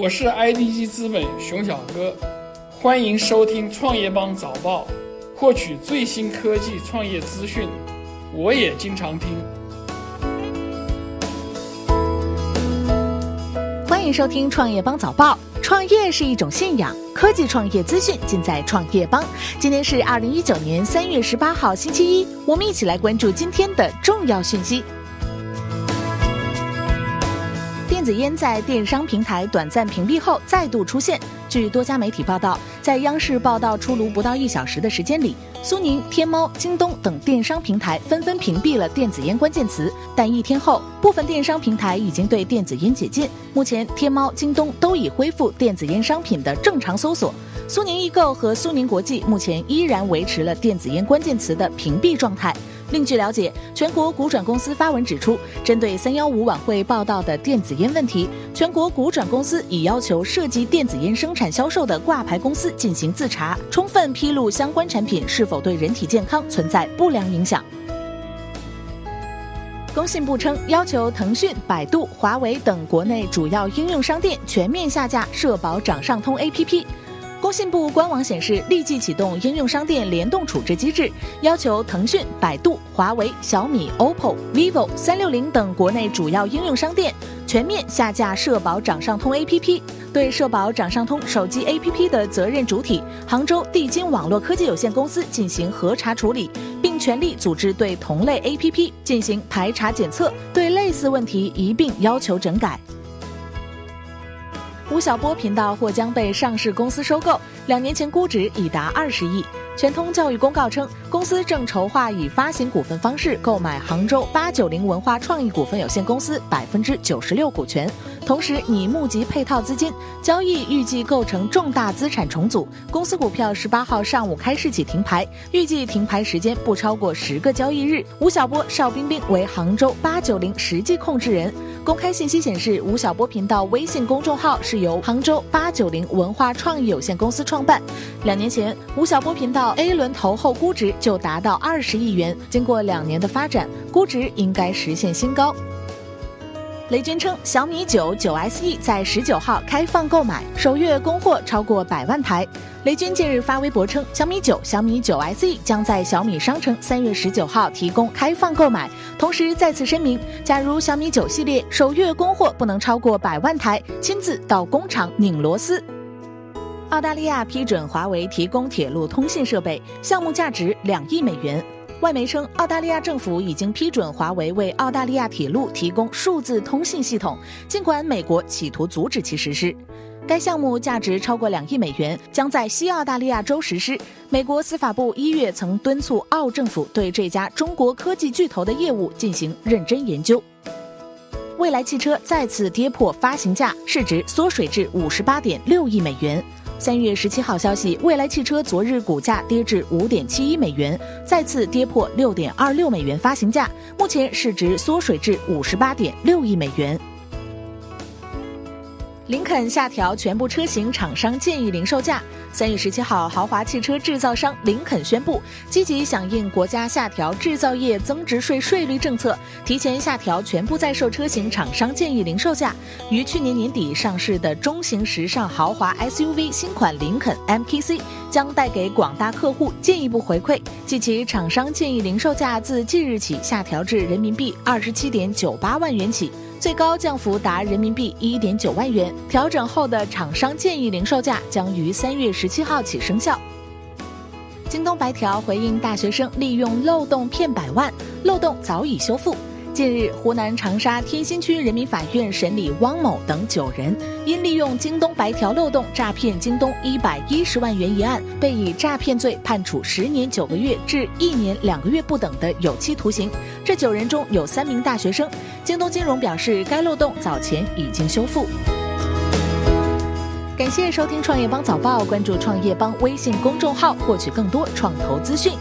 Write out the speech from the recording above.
我是 IDG 资本熊小哥，欢迎收听创业邦早报，获取最新科技创业资讯。我也经常听。欢迎收听创业邦早报。创业是一种信仰，科技创业资讯尽在创业邦。今天是二零一九年三月十八号，星期一，我们一起来关注今天的重要讯息。子烟在电商平台短暂屏蔽后再度出现。据多家媒体报道，在央视报道出炉不到一小时的时间里，苏宁、天猫、京东等电商平台纷纷屏蔽了电子烟关键词。但一天后，部分电商平台已经对电子烟解禁。目前，天猫、京东都已恢复电子烟商品的正常搜索。苏宁易购和苏宁国际目前依然维持了电子烟关键词的屏蔽状态。另据了解，全国股转公司发文指出，针对三幺五晚会报道的电子烟问题，全国股转公司已要求涉及电子烟生产销售的挂牌公司进行自查，充分披露相关产品是否对人体健康存在不良影响。工信部称，要求腾讯、百度、华为等国内主要应用商店全面下架社保掌上通 APP。工信部官网显示，立即启动应用商店联动处置机制，要求腾讯、百度、华为、小米、OPPO、vivo、三六零等国内主要应用商店全面下架社保掌上通 APP，对社保掌上通手机 APP 的责任主体杭州地金网络科技有限公司进行核查处理，并全力组织对同类 APP 进行排查检测，对类似问题一并要求整改。吴晓波频道或将被上市公司收购，两年前估值已达二十亿。全通教育公告称，公司正筹划以发行股份方式购买杭州八九零文化创意股份有限公司百分之九十六股权，同时拟募集配套资金。交易预计构成重大资产重组。公司股票十八号上午开市起停牌，预计停牌时间不超过十个交易日。吴晓波、邵冰冰为杭州八九零实际控制人。公开信息显示，吴晓波频道微信公众号是由杭州八九零文化创意有限公司创办。两年前，吴晓波频道。A 轮投后估值就达到二十亿元，经过两年的发展，估值应该实现新高。雷军称，小米九九 SE 在十九号开放购买，首月供货超过百万台。雷军近日发微博称，小米九、小米九 SE 将在小米商城三月十九号提供开放购买，同时再次声明，假如小米九系列首月供货不能超过百万台，亲自到工厂拧螺丝。澳大利亚批准华为提供铁路通信设备，项目价值两亿美元。外媒称，澳大利亚政府已经批准华为为澳大利亚铁路提供数字通信系统，尽管美国企图阻止其实施。该项目价值超过两亿美元，将在西澳大利亚州实施。美国司法部一月曾敦促澳政府对这家中国科技巨头的业务进行认真研究。蔚来汽车再次跌破发行价，市值缩水至五十八点六亿美元。三月十七号消息，蔚来汽车昨日股价跌至五点七一美元，再次跌破六点二六美元发行价，目前市值缩水至五十八点六亿美元。林肯下调全部车型厂商建议零售价。三月十七号，豪华汽车制造商林肯宣布，积极响应国家下调制造业增值税税率政策，提前下调全部在售车型厂商建议零售价。于去年年底上市的中型时尚豪华 SUV 新款林肯 MKC 将带给广大客户进一步回馈，即其厂商建议零售价自即日起下调至人民币二十七点九八万元起。最高降幅达人民币一点九万元，调整后的厂商建议零售价将于三月十七号起生效。京东白条回应大学生利用漏洞骗百万，漏洞早已修复。近日，湖南长沙天心区人民法院审理汪某等九人因利用京东白条漏洞诈骗京东一百一十万元一案，被以诈骗罪判处十年九个月至一年两个月不等的有期徒刑。这九人中有三名大学生。京东金融表示，该漏洞早前已经修复。感谢收听创业邦早报，关注创业邦微信公众号，获取更多创投资讯。